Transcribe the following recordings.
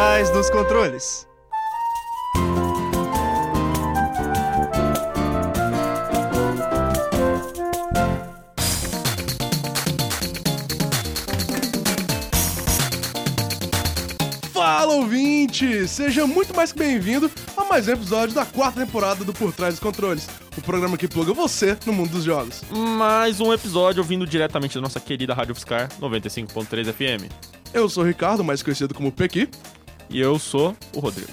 trás dos controles. Fala ouvinte! Seja muito mais que bem-vindo a mais um episódio da quarta temporada do Por Trás dos Controles, o programa que pluga você no mundo dos jogos. Mais um episódio vindo diretamente da nossa querida Rádio Fiscar 95.3 FM. Eu sou o Ricardo, mais conhecido como Pequi. E eu sou o Rodrigo.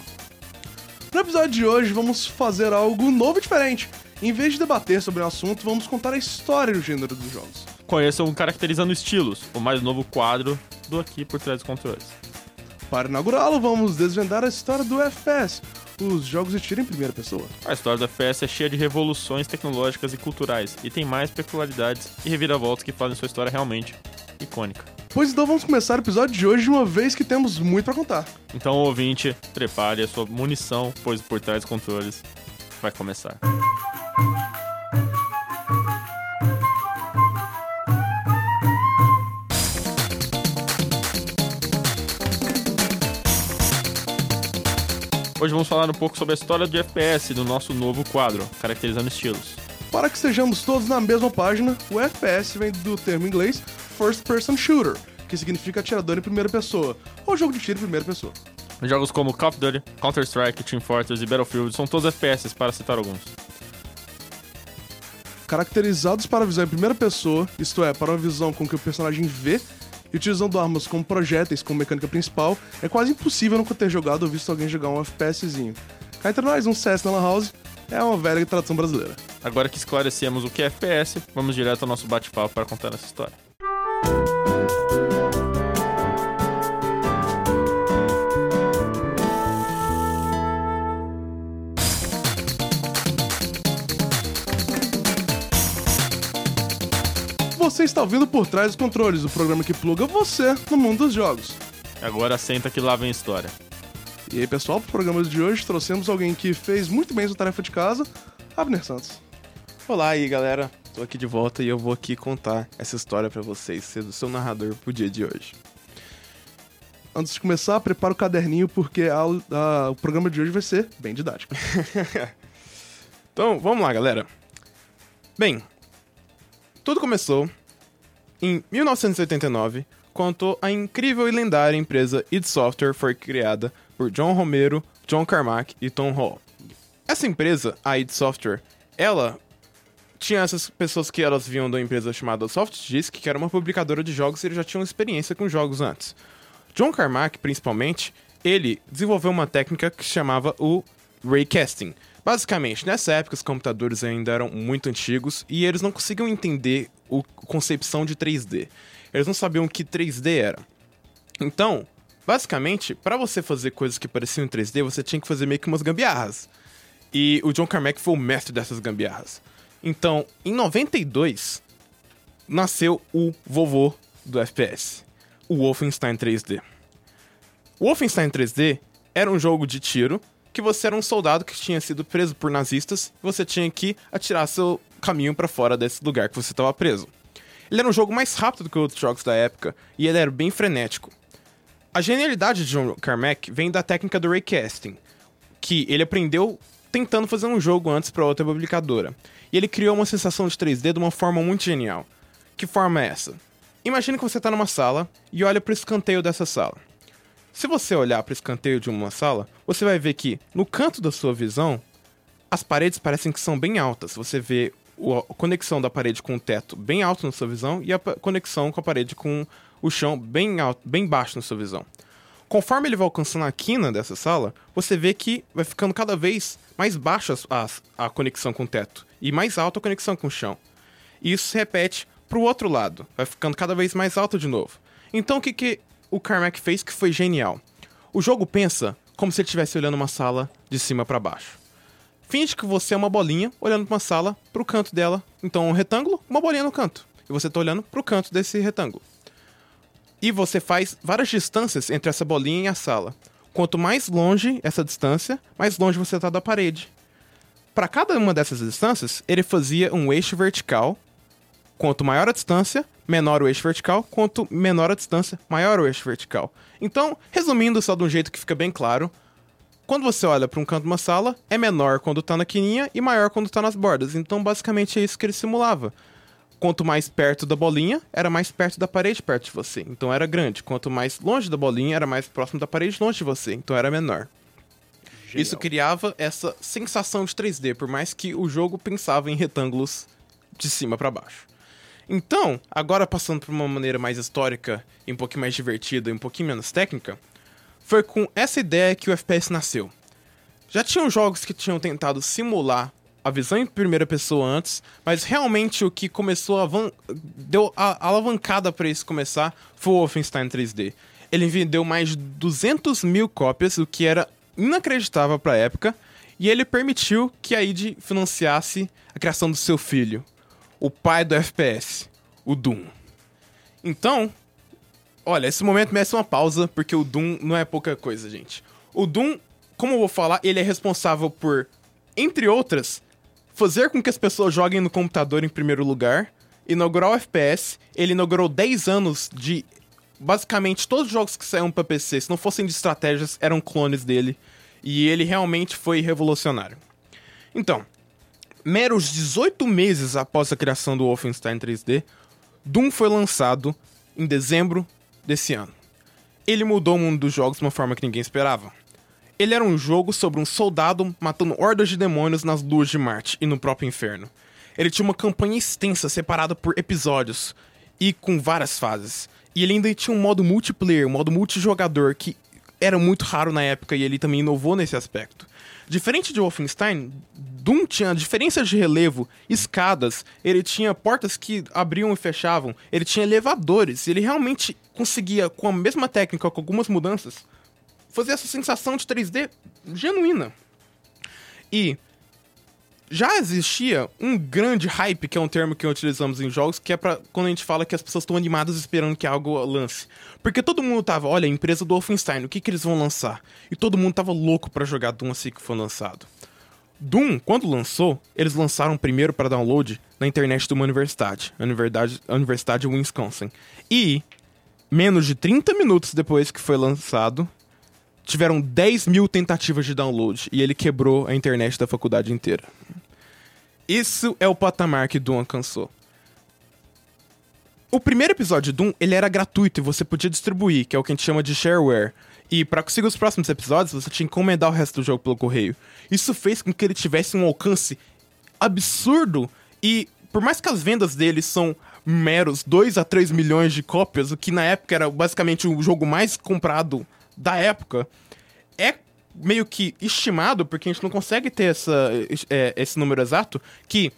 No episódio de hoje vamos fazer algo novo e diferente. Em vez de debater sobre o assunto, vamos contar a história do gênero dos jogos. Conheçam Caracterizando Estilos, o mais novo quadro do Aqui por Trás dos Controles. Para inaugurá-lo, vamos desvendar a história do FPS, os jogos de tiro em primeira pessoa. A história do FPS é cheia de revoluções tecnológicas e culturais, e tem mais peculiaridades e reviravoltas que fazem sua história realmente icônica. Pois então vamos começar o episódio de hoje de uma vez que temos muito para contar. Então, ouvinte, prepare a sua munição, pois por trás dos controles vai começar. Hoje vamos falar um pouco sobre a história do FPS do nosso novo quadro, Caracterizando Estilos. Para que estejamos todos na mesma página, o FPS vem do termo inglês First Person Shooter, que significa atirador em primeira pessoa, ou jogo de tiro em primeira pessoa. Jogos como Call of Duty, Counter-Strike, Team Fortress e Battlefield são todos FPS, para citar alguns. Caracterizados para a visão em primeira pessoa, isto é, para uma visão com que o personagem vê, e utilizando armas como projéteis como mecânica principal, é quase impossível nunca ter jogado ou visto alguém jogar um FPSzinho. Cá entre nós, um CS na House é uma velha tradução brasileira. Agora que esclarecemos o que é FPS, vamos direto ao nosso bate-papo para contar essa história. Você está ouvindo Por Trás dos Controles, o programa que pluga você no mundo dos jogos. Agora senta que lá vem a história. E aí, pessoal, pro programa de hoje trouxemos alguém que fez muito bem sua tarefa de casa, Abner Santos. Olá aí, galera. Tô aqui de volta e eu vou aqui contar essa história pra vocês, ser o seu narrador pro dia de hoje. Antes de começar, prepara o caderninho porque a- a- o programa de hoje vai ser bem didático. Então, vamos lá, galera. Bem, tudo começou em 1989, quando a incrível e lendária empresa id Software foi criada por John Romero, John Carmack e Tom Hall. Essa empresa, a id Software, ela tinha essas pessoas que elas vinham da empresa chamada SoftDisk, que era uma publicadora de jogos e eles já tinham experiência com jogos antes. John Carmack, principalmente, ele desenvolveu uma técnica que chamava o raycasting. Basicamente, nessa época os computadores ainda eram muito antigos e eles não conseguiam entender a concepção de 3D. Eles não sabiam o que 3D era. Então, basicamente, para você fazer coisas que pareciam em 3D, você tinha que fazer meio que umas gambiarras. E o John Carmack foi o mestre dessas gambiarras. Então, em 92, nasceu o vovô do FPS, o Wolfenstein 3D. O Wolfenstein 3D era um jogo de tiro que você era um soldado que tinha sido preso por nazistas e você tinha que atirar seu caminho para fora desse lugar que você estava preso. Ele era um jogo mais rápido do que outros jogos da época e ele era bem frenético. A genialidade de John Carmack vem da técnica do raycasting, que ele aprendeu tentando fazer um jogo antes para outra publicadora. E ele criou uma sensação de 3D de uma forma muito genial. Que forma é essa? Imagine que você está numa sala e olha para o escanteio dessa sala. Se você olhar para o escanteio de uma sala, você vai ver que no canto da sua visão, as paredes parecem que são bem altas. Você vê a conexão da parede com o teto bem alto na sua visão e a conexão com a parede com o chão bem alto, bem baixo na sua visão. Conforme ele vai alcançando a quina dessa sala, você vê que vai ficando cada vez mais baixa as- a conexão com o teto e mais alta a conexão com o chão. E isso se repete pro outro lado, vai ficando cada vez mais alto de novo. Então o que, que o Carmack fez que foi genial? O jogo pensa como se ele estivesse olhando uma sala de cima para baixo. Finge que você é uma bolinha olhando para uma sala pro canto dela. Então um retângulo, uma bolinha no canto. E você tá olhando pro canto desse retângulo. E você faz várias distâncias entre essa bolinha e a sala. Quanto mais longe essa distância, mais longe você está da parede. Para cada uma dessas distâncias, ele fazia um eixo vertical. Quanto maior a distância, menor o eixo vertical, quanto menor a distância, maior o eixo vertical. Então, resumindo só de um jeito que fica bem claro, quando você olha para um canto de uma sala, é menor quando está na quininha e maior quando está nas bordas. Então, basicamente é isso que ele simulava. Quanto mais perto da bolinha, era mais perto da parede perto de você. Então era grande. Quanto mais longe da bolinha, era mais próximo da parede longe de você. Então era menor. Genial. Isso criava essa sensação de 3D, por mais que o jogo pensava em retângulos de cima para baixo. Então, agora passando por uma maneira mais histórica um pouquinho mais divertida e um pouquinho menos técnica, foi com essa ideia que o FPS nasceu. Já tinham jogos que tinham tentado simular a visão em primeira pessoa antes, mas realmente o que começou a deu a alavancada para isso começar foi o Wolfenstein 3D. Ele vendeu mais de 200 mil cópias, o que era inacreditável para a época, e ele permitiu que a id financiasse a criação do seu filho, o pai do FPS, o Doom. Então, olha, esse momento merece uma pausa, porque o Doom não é pouca coisa, gente. O Doom, como eu vou falar, ele é responsável por, entre outras, fazer com que as pessoas joguem no computador em primeiro lugar, inaugurar o FPS, ele inaugurou 10 anos de. Basicamente, todos os jogos que saíram para PC, se não fossem de estratégias, eram clones dele. E ele realmente foi revolucionário. Então, meros 18 meses após a criação do Wolfenstein 3D, Doom foi lançado em dezembro desse ano. Ele mudou o mundo dos jogos de uma forma que ninguém esperava. Ele era um jogo sobre um soldado matando hordas de demônios nas luas de Marte e no próprio inferno. Ele tinha uma campanha extensa, separada por episódios e com várias fases. E ele ainda tinha um modo multiplayer, um modo multijogador que era muito raro na época e ele também inovou nesse aspecto. Diferente de Wolfenstein, Doom tinha diferenças de relevo, escadas, ele tinha portas que abriam e fechavam, ele tinha elevadores, ele realmente conseguia, com a mesma técnica, com algumas mudanças, fazer essa sensação de 3D genuína. E já existia um grande hype, que é um termo que utilizamos em jogos, que é para quando a gente fala que as pessoas estão animadas esperando que algo lance. Porque todo mundo tava, olha, a empresa do Wolfenstein, o que que eles vão lançar? E todo mundo tava louco para jogar Doom assim que foi lançado. Doom, quando lançou, eles lançaram primeiro para download na internet de uma universidade, a Universidade, a Universidade de Wisconsin. E, menos de 30 minutos depois que foi lançado, tiveram 10 mil tentativas de download e ele quebrou a internet da faculdade inteira. Isso é o patamar que Doom alcançou. O primeiro episódio de Doom, ele era gratuito e você podia distribuir, que é o que a gente chama de shareware. E para conseguir os próximos episódios, você tinha que encomendar o resto do jogo pelo correio. Isso fez com que ele tivesse um alcance absurdo e por mais que as vendas dele são meros 2 a 3 milhões de cópias, o que na época era basicamente o jogo mais comprado da época, é meio que estimado, porque a gente não consegue ter essa, é, esse número exato, que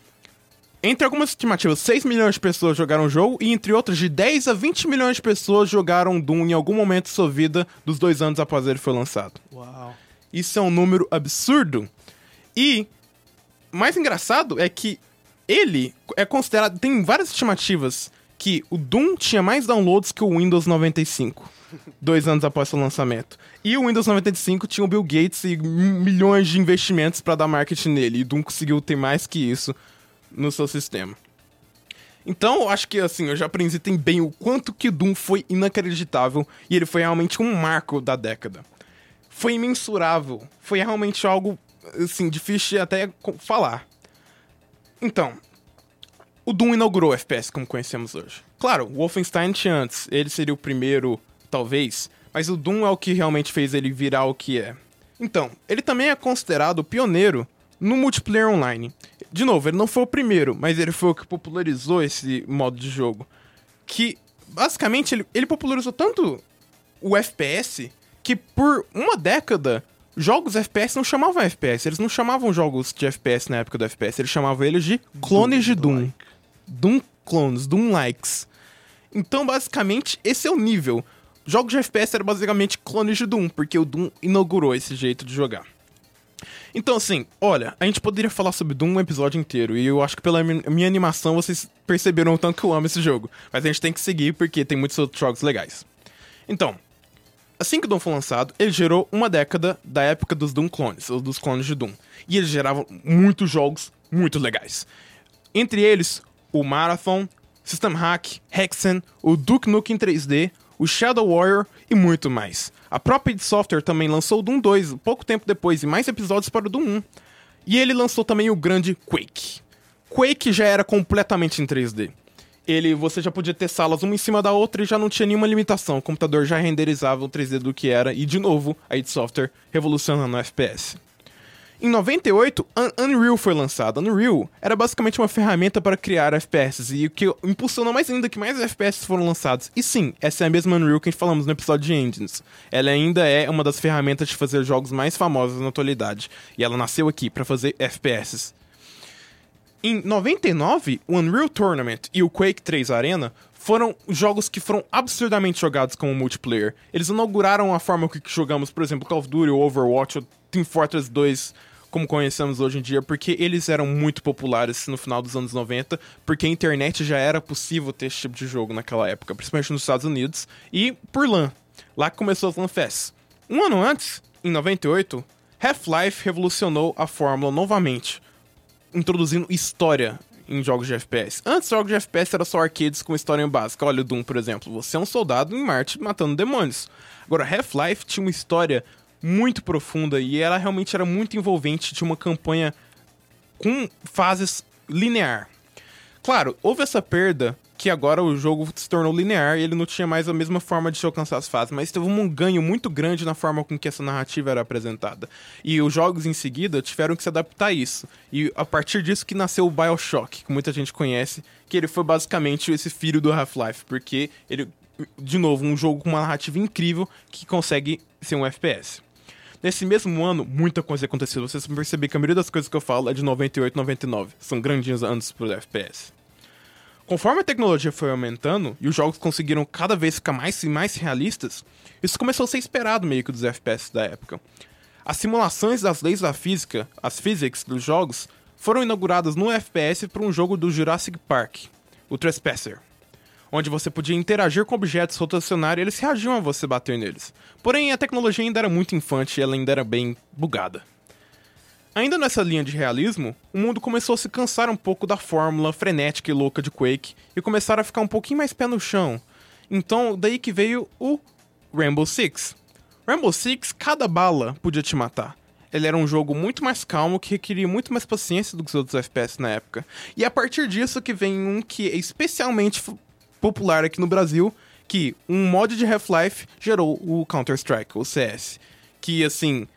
entre algumas estimativas, 6 milhões de pessoas jogaram o jogo e entre outras, de 10 a 20 milhões de pessoas jogaram Doom em algum momento de sua vida dos dois anos após ele foi lançado. Uau. Isso é um número absurdo. E mais engraçado é que ele é considerado. Tem várias estimativas que o Doom tinha mais downloads que o Windows 95, dois anos após seu lançamento. E o Windows 95 tinha o Bill Gates e milhões de investimentos para dar marketing nele. E Doom conseguiu ter mais que isso no seu sistema. Então, eu acho que assim, eu já aprendi bem o quanto que Doom foi inacreditável e ele foi realmente um marco da década. Foi imensurável, foi realmente algo assim difícil de até falar. Então, o Doom inaugurou o FPS como conhecemos hoje. Claro, o Wolfenstein tinha antes, ele seria o primeiro, talvez, mas o Doom é o que realmente fez ele virar o que é. Então, ele também é considerado o pioneiro no multiplayer online. De novo, ele não foi o primeiro, mas ele foi o que popularizou esse modo de jogo. Que, basicamente, ele, ele popularizou tanto o FPS que por uma década jogos FPS não chamavam FPS, eles não chamavam jogos de FPS na época do FPS, eles chamavam eles de clones de Doom. Doom clones, Doom likes. Então, basicamente, esse é o nível. Jogos de FPS eram basicamente clones de Doom, porque o Doom inaugurou esse jeito de jogar. Então, assim, olha, a gente poderia falar sobre Doom um episódio inteiro, e eu acho que pela minha animação vocês perceberam o tanto que eu amo esse jogo. Mas a gente tem que seguir porque tem muitos outros jogos legais. Então, assim que o Doom foi lançado, ele gerou uma década da época dos Doom clones, ou dos clones de Doom. E eles geravam muitos jogos muito legais. Entre eles, o Marathon, System Hack, Hexen, o Duke Nukem 3D, o Shadow Warrior e muito mais. A própria id Software também lançou o Doom 2 pouco tempo depois e mais episódios para o Doom 1. E ele lançou também o grande Quake. Quake já era completamente em 3D. Ele, você já podia ter salas uma em cima da outra e já não tinha nenhuma limitação. O computador já renderizava o 3D do que era e de novo a id Software revolucionando o FPS. Em 98, Unreal foi lançado. Unreal era basicamente uma ferramenta para criar FPS e o que impulsionou mais ainda que mais FPS foram lançados. E sim, essa é a mesma Unreal que a gente falamos no episódio de Engines. Ela ainda é uma das ferramentas de fazer jogos mais famosas na atualidade. E ela nasceu aqui para fazer FPS. Em 99, o Unreal Tournament e o Quake 3 Arena foram jogos que foram absurdamente jogados como multiplayer. Eles inauguraram a forma que jogamos, por exemplo, Call of Duty, Overwatch, ou Team Fortress 2 como conhecemos hoje em dia, porque eles eram muito populares no final dos anos 90, porque a internet já era possível ter esse tipo de jogo naquela época, principalmente nos Estados Unidos, e por LAN. Lá começou as LAN Fest. Um ano antes, em 98, Half-Life revolucionou a fórmula novamente, introduzindo história em jogos de FPS. Antes, jogos de FPS era só arcades com história básica. Olha o Doom, por exemplo. Você é um soldado em Marte matando demônios. Agora, Half-Life tinha uma história muito profunda e ela realmente era muito envolvente, tinha uma campanha com fases linear. Claro, houve essa perda que agora o jogo se tornou linear e ele não tinha mais a mesma forma de alcançar as fases, mas teve um ganho muito grande na forma com que essa narrativa era apresentada. E os jogos em seguida tiveram que se adaptar a isso. E a partir disso que nasceu o BioShock, que muita gente conhece, que ele foi basicamente esse filho do Half-Life, porque ele, de novo, um jogo com uma narrativa incrível que consegue ser um FPS. Nesse mesmo ano, muita coisa aconteceu. Vocês vão perceber que a maioria das coisas que eu falo é de 98, 99. São grandinhos anos pro FPS. Conforme a tecnologia foi aumentando e os jogos conseguiram cada vez ficar mais e mais realistas, isso começou a ser esperado meio que dos FPS da época. As simulações das leis da física, as physics dos jogos, foram inauguradas no FPS para um jogo do Jurassic Park, o Trespasser onde você podia interagir com objetos, rotacionar e eles reagiam a você bater neles. Porém, a tecnologia ainda era muito infante e ela ainda era bem bugada. Ainda nessa linha de realismo, o mundo começou a se cansar um pouco da fórmula frenética e louca de Quake e começaram a ficar um pouquinho mais pé no chão. Então, daí que veio o Rainbow Six. Rainbow Six, cada bala podia te matar. Ele era um jogo muito mais calmo, que requeria muito mais paciência do que os outros FPS na época. E a partir disso que vem um que é especialmente popular aqui no Brasil, que um mod de Half-Life gerou o Counter-Strike, o CS. Que, assim,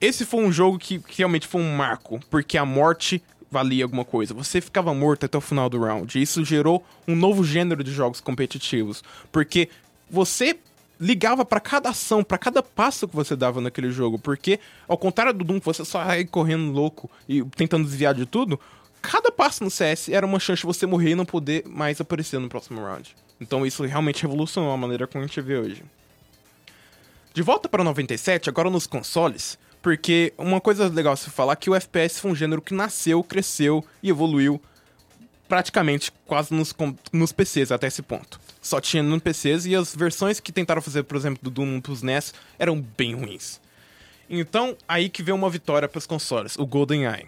esse foi um jogo que, que realmente foi um marco, porque a morte valia alguma coisa. Você ficava morto até o final do round. Isso gerou um novo gênero de jogos competitivos, porque você ligava para cada ação, para cada passo que você dava naquele jogo, porque ao contrário do Doom, você só ia correndo louco e tentando desviar de tudo, cada passo no CS era uma chance de você morrer e não poder mais aparecer no próximo round. Então isso realmente revolucionou a maneira como a gente vê hoje. De volta para 97, agora nos consoles, porque uma coisa legal se falar é que o FPS foi um gênero que nasceu, cresceu e evoluiu praticamente quase nos, nos PCs até esse ponto. Só tinha no PCs e as versões que tentaram fazer, por exemplo, do Doom pros NES eram bem ruins. Então, aí que veio uma vitória para os consoles, o GoldenEye.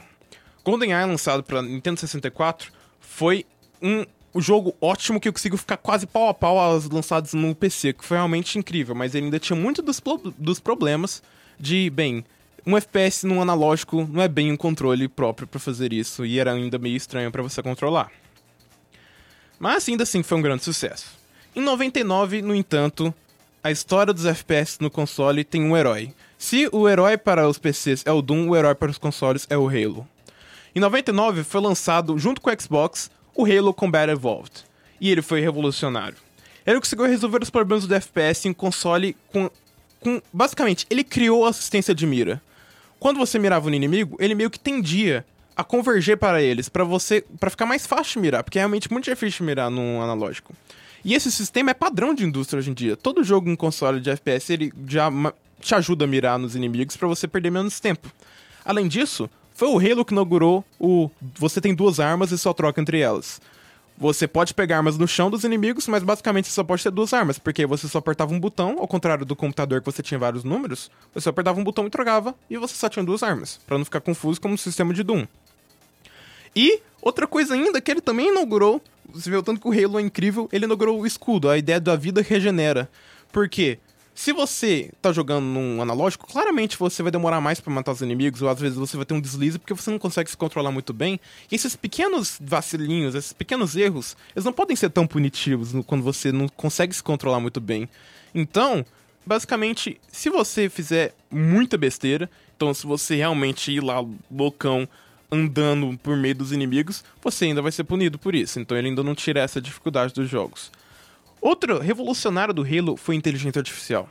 GoldenEye, lançado para Nintendo 64, foi um jogo ótimo que eu consigo ficar quase pau a pau aos lançados no PC, que foi realmente incrível, mas ele ainda tinha muito dos, dos problemas de, bem, um FPS num analógico não é bem um controle próprio para fazer isso, e era ainda meio estranho para você controlar. Mas ainda assim foi um grande sucesso. Em 99, no entanto, a história dos FPS no console tem um herói. Se o herói para os PCs é o Doom, o herói para os consoles é o Halo. Em 99 foi lançado, junto com o Xbox, o Halo Combat Evolved. E ele foi revolucionário. Ele conseguiu resolver os problemas do FPS em console com, com. Basicamente, ele criou assistência de mira. Quando você mirava no inimigo, ele meio que tendia a converger para eles, para você. para ficar mais fácil mirar, porque é realmente muito difícil mirar no analógico. E esse sistema é padrão de indústria hoje em dia. Todo jogo em console de FPS ele já te ajuda a mirar nos inimigos para você perder menos tempo. Além disso, foi o Halo que inaugurou o você tem duas armas e só troca entre elas. Você pode pegar armas no chão dos inimigos, mas basicamente você só pode ter duas armas, porque você só apertava um botão, ao contrário do computador que você tinha vários números, você apertava um botão e trocava, e você só tinha duas armas, para não ficar confuso como o sistema de Doom. E outra coisa ainda que ele também inaugurou Você vê o tanto que o Halo é incrível, ele inaugurou o escudo, a ideia da vida regenera. Por quê? Se você tá jogando num analógico, claramente você vai demorar mais pra matar os inimigos, ou às vezes você vai ter um deslize porque você não consegue se controlar muito bem. E esses pequenos vacilinhos, esses pequenos erros, eles não podem ser tão punitivos quando você não consegue se controlar muito bem. Então, basicamente, se você fizer muita besteira, então se você realmente ir lá loucão andando por meio dos inimigos, você ainda vai ser punido por isso. Então ele ainda não tira essa dificuldade dos jogos. Outro revolucionário do Halo foi a inteligência artificial.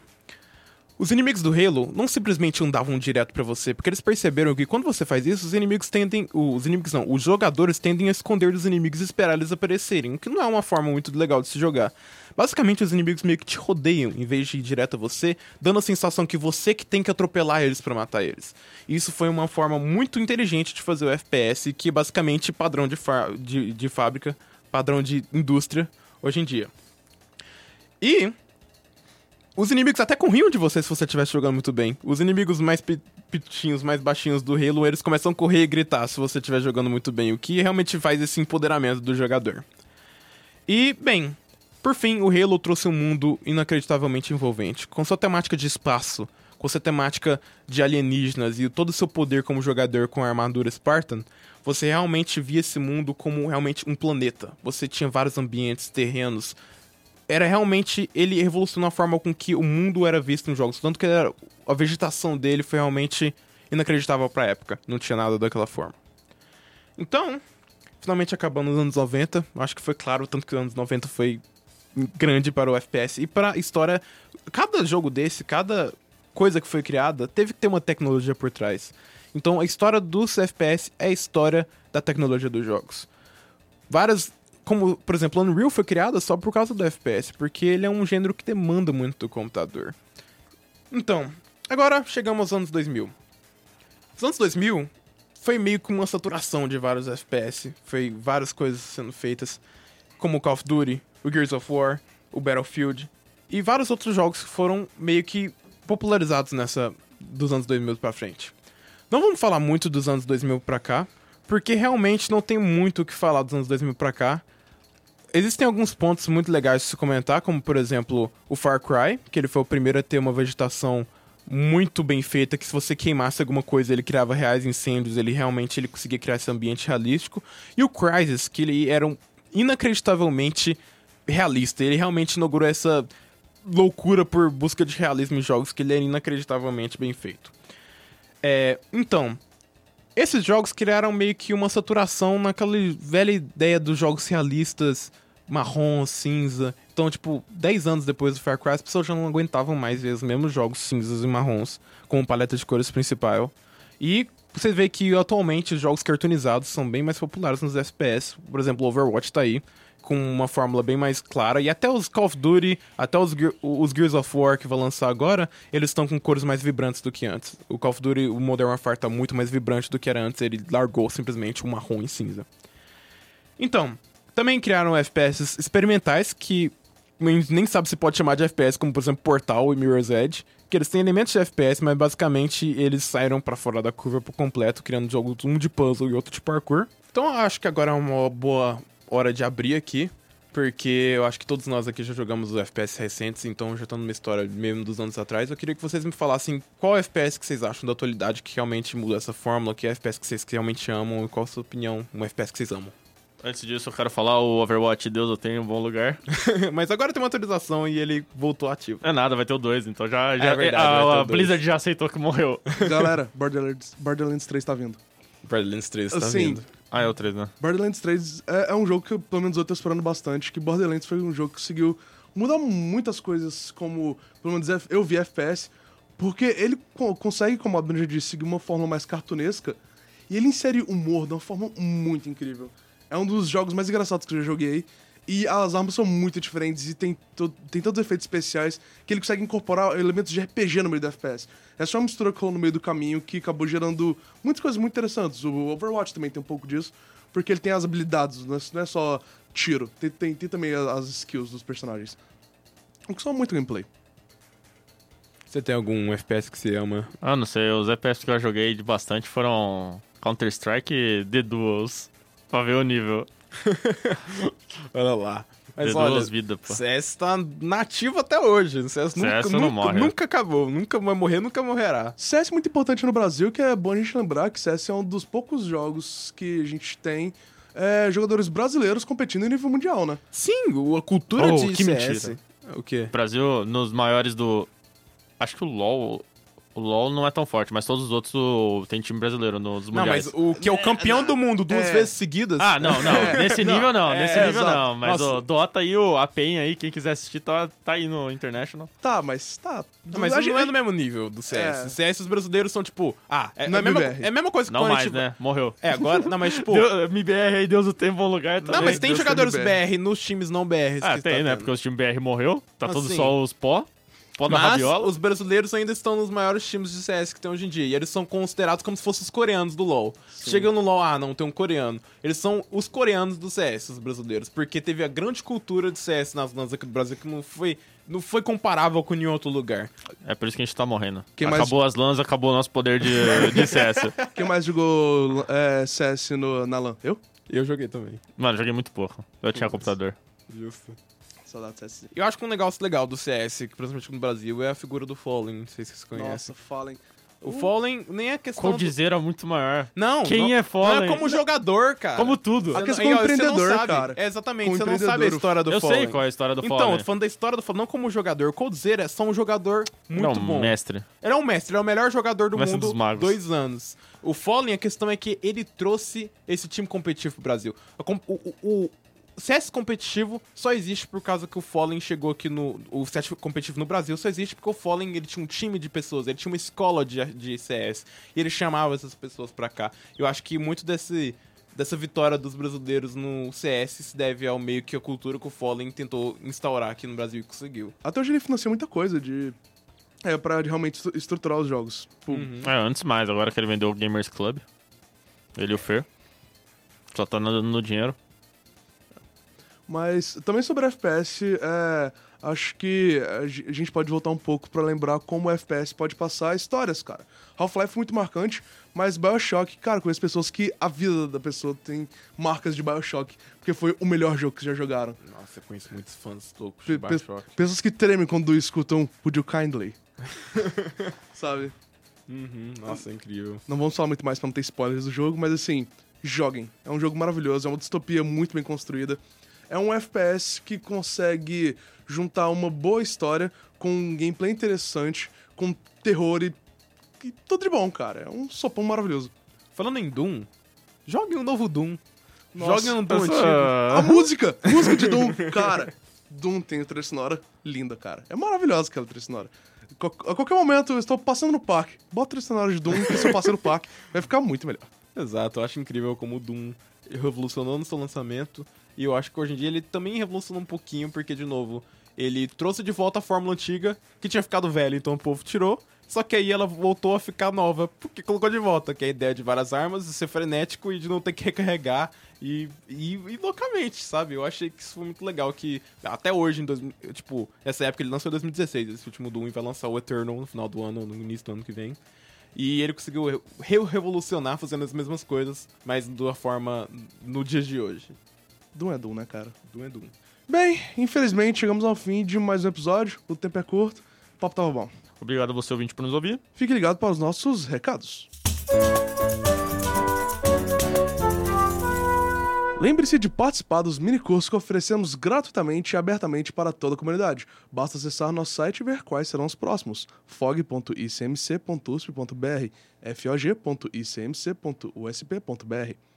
Os inimigos do Halo não simplesmente andavam direto pra você, porque eles perceberam que quando você faz isso, os inimigos tendem. Os inimigos não, os jogadores tendem a esconder dos inimigos e esperar eles aparecerem, o que não é uma forma muito legal de se jogar. Basicamente, os inimigos meio que te rodeiam em vez de ir direto a você, dando a sensação que você que tem que atropelar eles pra matar eles. Isso foi uma forma muito inteligente de fazer o FPS, que é basicamente padrão de, de, de fábrica, padrão de indústria hoje em dia. E os inimigos até corriam de você se você estivesse jogando muito bem. Os inimigos mais pi- pitinhos, mais baixinhos do Halo, eles começam a correr e gritar se você estiver jogando muito bem, o que realmente faz esse empoderamento do jogador. E, bem, por fim, o Halo trouxe um mundo inacreditavelmente envolvente, com sua temática de espaço, com sua temática de alienígenas e todo o seu poder como jogador com a armadura Spartan, você realmente via esse mundo como realmente um planeta. Você tinha vários ambientes, terrenos, era realmente ele revolucionou a forma com que o mundo era visto nos jogos, tanto que era- a vegetação dele foi realmente inacreditável pra época, não tinha nada daquela forma. Então, finalmente acabando nos anos 90, eu acho que foi claro tanto que os anos 90 foi grande para o FPS e para a história, cada jogo desse, cada coisa que foi criada, teve que ter uma tecnologia por trás. Então, a história dos FPS é a história da tecnologia dos jogos várias. Como, por exemplo, Unreal foi criada só por causa do FPS, porque ele é um gênero que demanda muito do computador. Então, agora chegamos aos anos 2000. Os anos 2000 foi meio que uma saturação de vários FPS, foi várias coisas sendo feitas, como o Call of Duty, o Gears of War, o Battlefield e vários outros jogos que foram meio que popularizados nessa dos anos 2000 pra frente. Não vamos falar muito dos anos 2000 pra cá, porque realmente não tem muito o que falar dos anos 2000 pra cá. Existem alguns pontos muito legais de se comentar, como por exemplo o Far Cry, que ele foi o primeiro a ter uma vegetação muito bem feita, que se você queimasse alguma coisa ele criava reais incêndios, ele realmente ele conseguia criar esse ambiente realístico. E o Crysis, que ele era um inacreditavelmente realista, ele realmente inaugurou essa loucura por busca de realismo em jogos, que ele era inacreditavelmente bem feito. É, então, esses jogos criaram meio que uma saturação naquela velha ideia dos jogos realistas, marrom, cinza. Então, tipo, 10 anos depois do Far Cry, as pessoas já não aguentavam mais ver os mesmos jogos cinzas e marrons, com paleta de cores principal. E você vê que atualmente os jogos cartoonizados são bem mais populares nos FPS. Por exemplo, o Overwatch tá aí, com uma fórmula bem mais clara. E até os Call of Duty, até os, os Gears of War que vai lançar agora, eles estão com cores mais vibrantes do que antes. O Call of Duty, o Modern Warfare tá muito mais vibrante do que era antes, ele largou simplesmente um marrom e cinza. Então, também criaram FPS experimentais que nem sabe se pode chamar de FPS, como por exemplo Portal e Mirror's Edge, que eles têm elementos de FPS, mas basicamente eles saíram pra fora da curva por completo, criando jogos um de puzzle e outro de parkour. Então acho que agora é uma boa hora de abrir aqui, porque eu acho que todos nós aqui já jogamos os FPS recentes, então já estão numa história mesmo dos anos atrás. Eu queria que vocês me falassem qual FPS que vocês acham da atualidade que realmente mudou essa fórmula, que FPS que vocês realmente amam e qual a sua opinião, um FPS que vocês amam. Antes disso, eu quero falar o Overwatch, Deus, eu tenho um bom lugar. Mas agora tem uma atualização e ele voltou ativo. É nada, vai ter o 2, então já. já É verdade, a, a. Blizzard já aceitou que morreu. Galera, Borderlands, Borderlands 3 tá vindo. Borderlands 3 tá Assim, vindo. Ah, é o 3, né? Borderlands 3 é, é um jogo que, pelo menos, eu tô esperando bastante. Que Borderlands foi um jogo que conseguiu mudar muitas coisas, como, pelo menos, eu vi FPS, porque ele co- consegue, como a já disse, seguir uma forma mais cartunesca e ele insere humor de uma forma muito incrível. É um dos jogos mais engraçados que eu já joguei. E as armas são muito diferentes e tem, tem tantos efeitos especiais que ele consegue incorporar elementos de RPG no meio do FPS. É só uma mistura que rolou no meio do caminho que acabou gerando muitas coisas muito interessantes. O Overwatch também tem um pouco disso, porque ele tem as habilidades, não é, não é só tiro, tem, tem, tem também as skills dos personagens. O que são muito gameplay. Você tem algum FPS que você ama? Ah, não sei, os FPS que eu joguei de bastante foram Counter-Strike e The Duels. Pra ver o nível. Olha lá. Mas Deu olha, vidas, pô. CS tá nativo até hoje. O CS, nunca, CS não nunca, morre. nunca acabou. Nunca vai morrer, nunca morrerá. CS é muito importante no Brasil, que é bom a gente lembrar que CS é um dos poucos jogos que a gente tem é, jogadores brasileiros competindo em nível mundial, né? Sim, a cultura Oh, de que CS. mentira. O quê? Brasil, nos maiores do. Acho que o LoL. O LoL não é tão forte, mas todos os outros o- tem time brasileiro nos Não, mundiais. mas o que é o campeão do mundo duas É. vezes seguidas. Ah, não, não. Nesse nível não, é, nesse nível exato. não. Mas Nossa. o Dota e o a PEN aí, quem quiser assistir, tá, tá aí no International. Tá, mas tá. Não, mas a não é no mesmo nível do CS. É. CS os brasileiros são tipo, ah, é, Não é, é a mesma, é a mesma coisa que Não mais, gente- né? Morreu. É, agora, não, mas tipo, Deu, MBR aí, Deus do tempo, bom lugar também. não, mas tem Deus jogadores tem BR nos times não BR. Ah, tem, né? Porque os times BR morreu, tá Assim. tudo só os pó. Pó na Mas rabiola. os brasileiros ainda estão nos maiores times de CS que tem hoje em dia. E eles são considerados como se fossem os coreanos do LoL. Chega no LoL, ah, não, tem um coreano. Eles são os coreanos do CS, os brasileiros. Porque teve a grande cultura de CS nas LANs aqui do Brasil que não foi, não foi comparável com nenhum outro lugar. É por isso que a gente tá morrendo. Quem mais- acabou as lãs, acabou o nosso poder de, de CS. Quem mais jogou é, CS no, na LAN? Eu? Eu joguei também. Mano, joguei muito pouco. Eu tinha computador. Justo. Saudade do CS. Eu acho que um negócio legal do CS, que principalmente no Brasil, é a figura do Fallen. Não sei se vocês conhecem. Nossa, falem. O Fallen nem é questão. do- Coldzera muito maior. Não, Quem não, é Fallen? Não é como jogador, cara. Como tudo. A Você questão não- empreendedor, sabe. cara. É, exatamente, Com você não sabe a história do Eu Fallen. sei qual é a história do Então, Fallen. eu tô falando da história do Fallen, não como jogador. Coldzera é só um jogador muito Não, bom. mestre. Ele é um mestre, ele é o melhor jogador do Mestre mundo dos magos. dois anos. O Fallen, a questão é que ele trouxe esse time competitivo pro Brasil. O, o- o CS competitivo só existe por causa que o Fallen chegou aqui no... O CS competitivo no Brasil só existe porque o Fallen, ele tinha um time de pessoas, ele tinha uma escola de, de CS. E ele chamava essas pessoas pra cá. Eu acho que muito desse... Dessa vitória dos brasileiros no CS se deve ao meio que a cultura que o Fallen tentou instaurar aqui no Brasil e conseguiu. Até hoje ele financia muita coisa de. É, pra realmente estru- estruturar os jogos. Tipo, É, antes mais, agora que ele vendeu o Gamers Club. Ele e o Fer. Só tá dando no dinheiro. Mas também sobre FPS, é, acho que a ge- a gente pode voltar um pouco pra lembrar como o FPS pode passar histórias, cara. Half-Life é muito marcante, mas Bioshock, cara, conheço pessoas que a vida da pessoa tem marcas de Bioshock, porque foi o melhor jogo que já jogaram. Nossa, eu conheço muitos fãs loucos Pe- de pe- Bioshock. pessoas que tremem quando escutam Would You Kindly. Sabe? Uhum, nossa, é incrível. Não vamos falar muito mais pra não ter spoilers do jogo, mas assim, joguem. É um jogo maravilhoso, é uma distopia muito bem construída. É um FPS que consegue juntar uma boa história com um gameplay interessante, com terror e, e tudo de bom, cara. É um sopão maravilhoso. Falando em Doom, jogue um novo Doom. Nossa, jogue um Doom essa- antigo. A música! Música de Doom, cara. Doom tem trilha sonora linda, cara. É maravilhosa aquela trilha sonora. A qualquer momento eu estou passando no parque. Bota a trilha sonora de Doom que se eu passar no parque vai ficar muito melhor. Exato, eu acho incrível como o Doom revolucionou no seu lançamento. E eu acho que hoje em dia ele também revolucionou um pouquinho, porque, de novo, ele trouxe de volta a fórmula antiga, que tinha ficado velha, então o povo tirou. Só que aí ela voltou a ficar nova, porque colocou de volta, que é a ideia de várias armas, de ser frenético e de não ter que recarregar. E, e, e loucamente, sabe? Eu achei que isso foi muito legal, que até hoje, em 2000, tipo, essa época ele lançou em 2016, esse último Doom, e vai lançar o Eternal no final do ano, no início do ano que vem. E ele conseguiu re- revolucionar fazendo as mesmas coisas, mas de uma forma no dia de hoje. Doom é Doom, né, cara? Doom é Doom. Bem, infelizmente chegamos ao fim de mais um episódio. O tempo é curto, o papo tava bom. Obrigado a você, ouvinte, por nos ouvir. Fique ligado para os nossos recados. Lembre-se de participar dos minicursos que oferecemos gratuitamente e abertamente para toda a comunidade. Basta acessar nosso site e ver quais serão os próximos: fog.icmc.usp.br, fog.icmc.usp.br.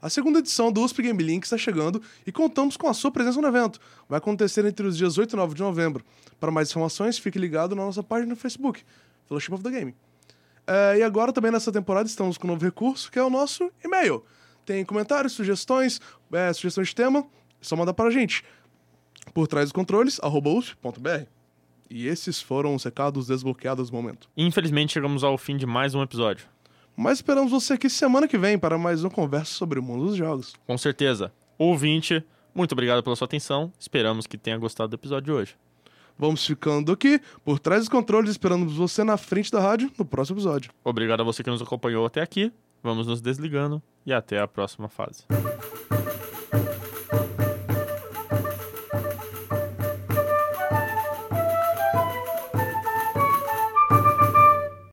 A segunda edição do USP Game Link está chegando e contamos com a sua presença no evento. Vai acontecer entre os dias 8 e 9 de novembro. Para mais informações, fique ligado na nossa página no Facebook, Fellowship of the Game. É, e agora também nessa temporada estamos com um novo recurso, que é o nosso e-mail. Tem comentários, sugestões, é, sugestões de tema, é só mandar para a gente. Por trás dos controles, arroba usp.br. E esses foram os recados desbloqueados do momento. Infelizmente, chegamos ao fim de mais um episódio. Mas esperamos você aqui semana que vem para mais uma conversa sobre o mundo dos jogos. Com certeza. Ouvinte, muito obrigado pela sua atenção. Esperamos que tenha gostado do episódio de hoje. Vamos ficando aqui, por trás dos controles, esperando você na frente da rádio no próximo episódio. Obrigado a você que nos acompanhou até aqui. Vamos nos desligando e até a próxima fase.